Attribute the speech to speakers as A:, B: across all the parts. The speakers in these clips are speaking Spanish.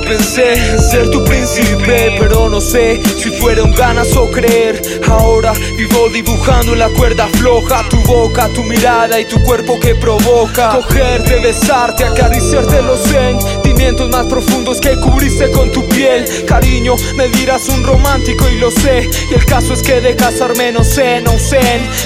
A: pensé en ser tu príncipe, pero no sé si fueron ganas o creer. Ahora vivo dibujando en la cuerda floja tu boca, tu mirada y tu cuerpo que provoca. Cogerte, besarte, acariciarte los sentimientos más profundos que cubriste con tu piel. Cariño, me dirás un romántico y lo sé. Y el caso es que de casarme no sé, no sé.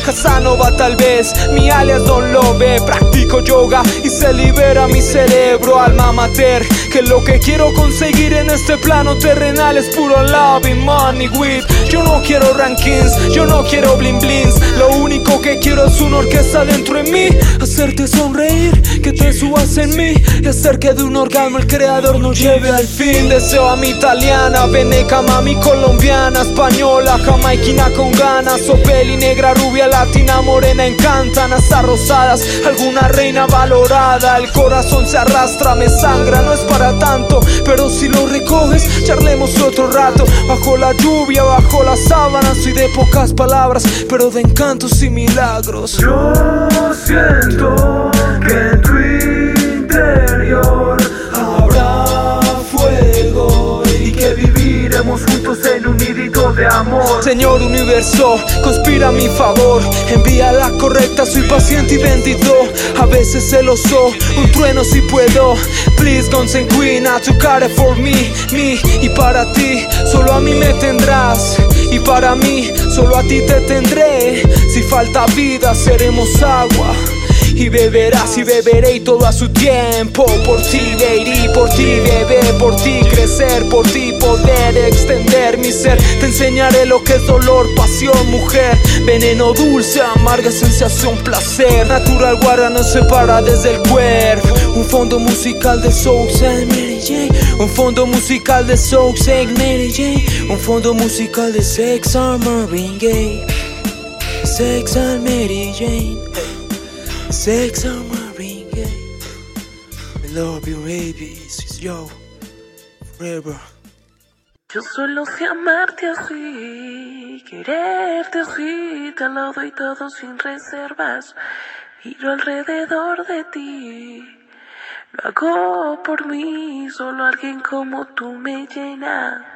A: Casanova tal vez, mi alias Don Love. Practico yoga y se libera mi cerebro, alma mater. Que lo que quiero conseguir en este plano terrenal es puro love y money with. Yo no quiero rankings, yo no quiero bling blings. Lo único que quiero es una orquesta dentro de mí. Hacerte sonreír, que te subas en mí. Y hacer que de un orgasmo el creador nos lleve al fin. Deseo a mi italiana, veneca, mami colombiana, española, jamaiquina con ganas. O peli negra, rubia, latina, morena, encantan. Hasta rosadas, alguna reina valorada. El corazón se arrastra, me sangra, no es para tanto. Pero si lo recoges, charlemos otro rato. Bajo la lluvia, bajo las sábanas. Soy de pocas palabras, pero de encantos y milagros.
B: Yo siento que en tu interior habrá fuego y que viviremos juntos en un nidito
A: Señor universo, conspira a mi favor. Envía la correcta, soy paciente y bendito. A veces celoso, un trueno si puedo. Please, Guns and Queen, I took it for me, me. Y para ti, solo a mí me tendrás. Y para mí, solo a ti te tendré. Si falta vida, seremos agua. Y beberás y beberé y todo a su tiempo. Por ti lady, por ti bebé, por ti crecer Por ti poder extender mi ser. Te enseñaré lo que es dolor, pasión, mujer. Veneno dulce, amarga sensación, placer. Natural guarda nos separa desde el cuerpo. Un fondo musical de Soul and Mary Jane. Un fondo musical de Soul and Mary Jane. Un fondo musical de Sex and Sex and Mary Jane Sex and Marvin Gaye I love you baby, is yo Forever
C: Yo solo sé amarte así, quererte así, te lo doy todo sin reservas. Giro alrededor de ti, lo hago por mí, solo alguien como tú me llena.